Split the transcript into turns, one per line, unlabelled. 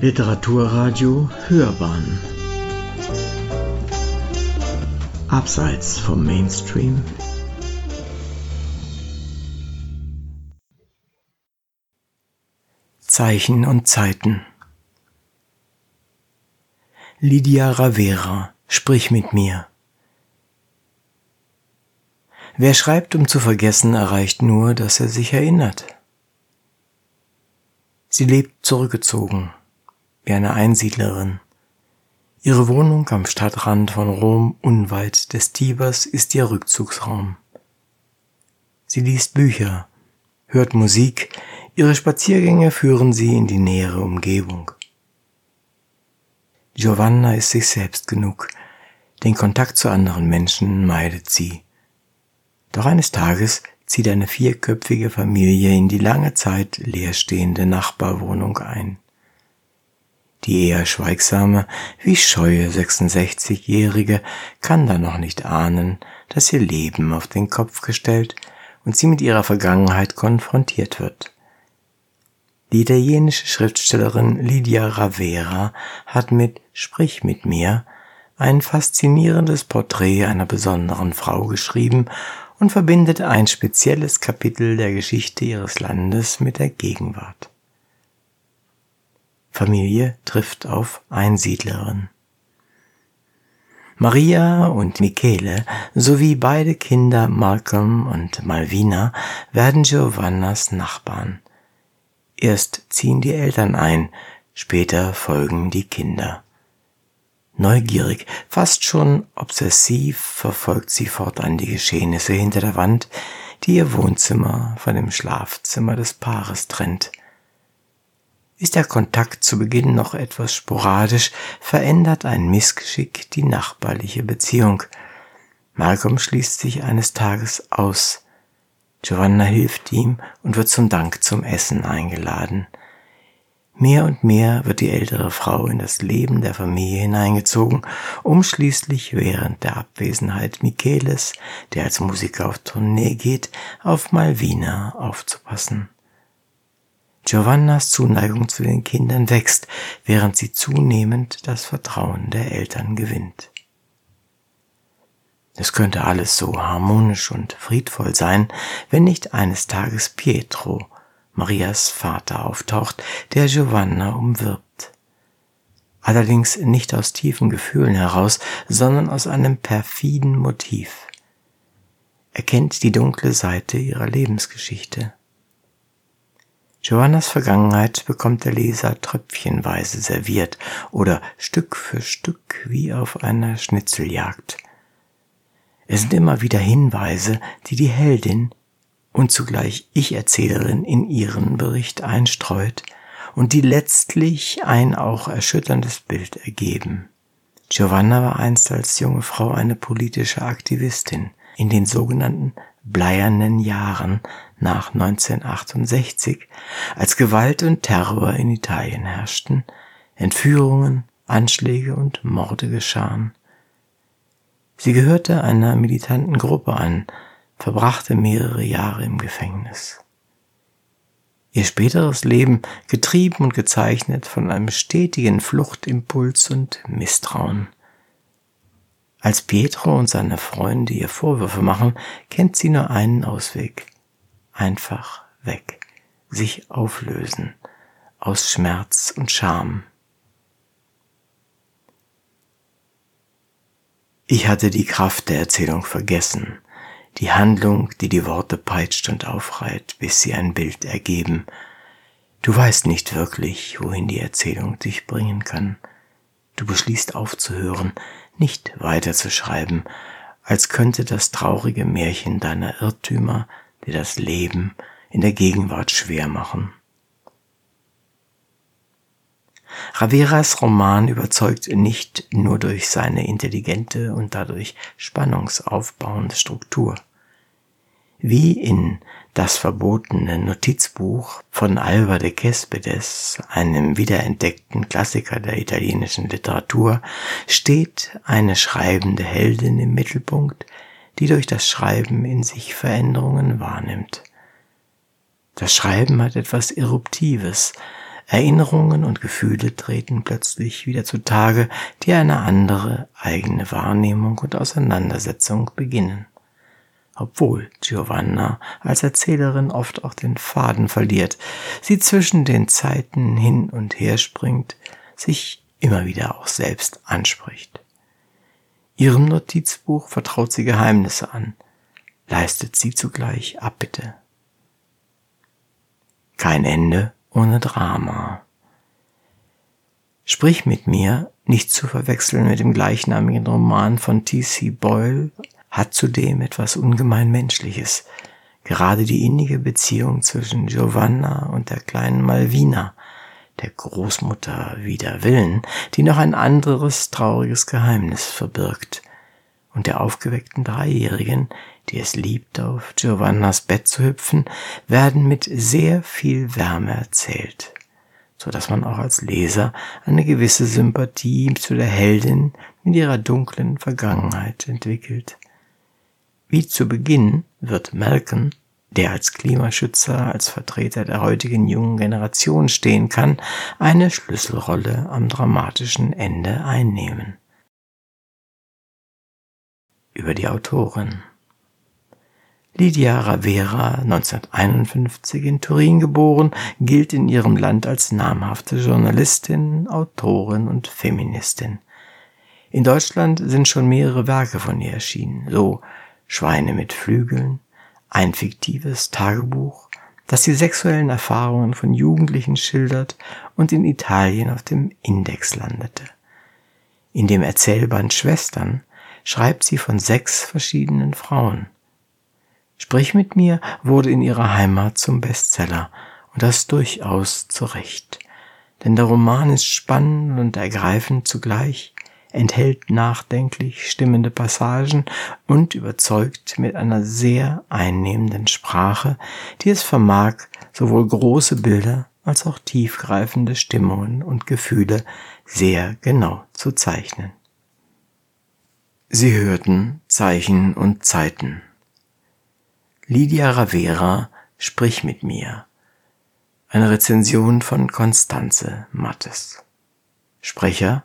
Literaturradio Hörbahn Abseits vom Mainstream Zeichen und Zeiten Lydia Ravera, sprich mit mir. Wer schreibt, um zu vergessen, erreicht nur, dass er sich erinnert. Sie lebt zurückgezogen, wie eine Einsiedlerin. Ihre Wohnung am Stadtrand von Rom unweit des Tibers ist ihr Rückzugsraum. Sie liest Bücher, hört Musik, ihre Spaziergänge führen sie in die nähere Umgebung. Giovanna ist sich selbst genug, den Kontakt zu anderen Menschen meidet sie. Doch eines Tages zieht eine vierköpfige Familie in die lange Zeit leerstehende Nachbarwohnung ein. Die eher schweigsame, wie scheue 66-Jährige kann da noch nicht ahnen, dass ihr Leben auf den Kopf gestellt und sie mit ihrer Vergangenheit konfrontiert wird. Die italienische Schriftstellerin Lydia Ravera hat mit Sprich mit mir ein faszinierendes Porträt einer besonderen Frau geschrieben und verbindet ein spezielles Kapitel der Geschichte ihres Landes mit der Gegenwart. Familie trifft auf Einsiedlerin. Maria und Michele sowie beide Kinder Malcolm und Malvina werden Giovannas Nachbarn. Erst ziehen die Eltern ein, später folgen die Kinder. Neugierig, fast schon obsessiv verfolgt sie fortan die Geschehnisse hinter der Wand, die ihr Wohnzimmer von dem Schlafzimmer des Paares trennt. Ist der Kontakt zu Beginn noch etwas sporadisch, verändert ein Missgeschick die nachbarliche Beziehung. Malcolm schließt sich eines Tages aus. Giovanna hilft ihm und wird zum Dank zum Essen eingeladen. Mehr und mehr wird die ältere Frau in das Leben der Familie hineingezogen, um schließlich während der Abwesenheit Micheles, der als Musiker auf Tournee geht, auf Malvina aufzupassen. Giovannas Zuneigung zu den Kindern wächst, während sie zunehmend das Vertrauen der Eltern gewinnt. Es könnte alles so harmonisch und friedvoll sein, wenn nicht eines Tages Pietro, Marias Vater, auftaucht, der Giovanna umwirbt. Allerdings nicht aus tiefen Gefühlen heraus, sondern aus einem perfiden Motiv. Er kennt die dunkle Seite ihrer Lebensgeschichte. Johannas Vergangenheit bekommt der Leser tröpfchenweise serviert oder Stück für Stück wie auf einer Schnitzeljagd. Es sind immer wieder Hinweise, die die Heldin und zugleich Ich-Erzählerin in ihren Bericht einstreut und die letztlich ein auch erschütterndes Bild ergeben. Giovanna war einst als junge Frau eine politische Aktivistin in den sogenannten bleiernen Jahren nach 1968, als Gewalt und Terror in Italien herrschten, Entführungen, Anschläge und Morde geschahen. Sie gehörte einer militanten Gruppe an, verbrachte mehrere Jahre im Gefängnis. Ihr späteres Leben getrieben und gezeichnet von einem stetigen Fluchtimpuls und Misstrauen. Als Pietro und seine Freunde ihr Vorwürfe machen, kennt sie nur einen Ausweg. Einfach weg. Sich auflösen. Aus Schmerz und Scham. Ich hatte die Kraft der Erzählung vergessen. Die Handlung, die die Worte peitscht und aufreiht, bis sie ein Bild ergeben. Du weißt nicht wirklich, wohin die Erzählung dich bringen kann. Du beschließt aufzuhören, nicht weiterzuschreiben, als könnte das traurige Märchen deiner Irrtümer dir das Leben in der Gegenwart schwer machen. Raveras Roman überzeugt nicht nur durch seine intelligente und dadurch spannungsaufbauende Struktur. Wie in das verbotene Notizbuch von Alba de Cespedes, einem wiederentdeckten Klassiker der italienischen Literatur, steht eine schreibende Heldin im Mittelpunkt, die durch das Schreiben in sich Veränderungen wahrnimmt. Das Schreiben hat etwas Eruptives, Erinnerungen und Gefühle treten plötzlich wieder zutage, die eine andere eigene Wahrnehmung und Auseinandersetzung beginnen. Obwohl Giovanna als Erzählerin oft auch den Faden verliert, sie zwischen den Zeiten hin und her springt, sich immer wieder auch selbst anspricht. Ihrem Notizbuch vertraut sie Geheimnisse an, leistet sie zugleich Abbitte. Kein Ende ohne Drama. Sprich mit mir, nicht zu verwechseln mit dem gleichnamigen Roman von T.C. Boyle, hat zudem etwas ungemein Menschliches. Gerade die innige Beziehung zwischen Giovanna und der kleinen Malvina, der Großmutter wider Willen, die noch ein anderes trauriges Geheimnis verbirgt, und der aufgeweckten Dreijährigen, die es liebt, auf Giovannas Bett zu hüpfen, werden mit sehr viel Wärme erzählt, so dass man auch als Leser eine gewisse Sympathie zu der Heldin mit ihrer dunklen Vergangenheit entwickelt. Wie zu Beginn wird Malcolm, der als Klimaschützer, als Vertreter der heutigen jungen Generation stehen kann, eine Schlüsselrolle am dramatischen Ende einnehmen. Über die Autorin Lydia Ravera, 1951 in Turin geboren, gilt in ihrem Land als namhafte Journalistin, Autorin und Feministin. In Deutschland sind schon mehrere Werke von ihr erschienen, so Schweine mit Flügeln, ein fiktives Tagebuch, das die sexuellen Erfahrungen von Jugendlichen schildert und in Italien auf dem Index landete. In dem Erzählband Schwestern schreibt sie von sechs verschiedenen Frauen. Sprich mit mir wurde in ihrer Heimat zum Bestseller und das durchaus zu Recht. Denn der Roman ist spannend und ergreifend zugleich, enthält nachdenklich stimmende Passagen und überzeugt mit einer sehr einnehmenden Sprache, die es vermag, sowohl große Bilder als auch tiefgreifende Stimmungen und Gefühle sehr genau zu zeichnen. Sie hörten Zeichen und Zeiten Lydia Ravera, Sprich mit mir. Eine Rezension von Konstanze Mattes. Sprecher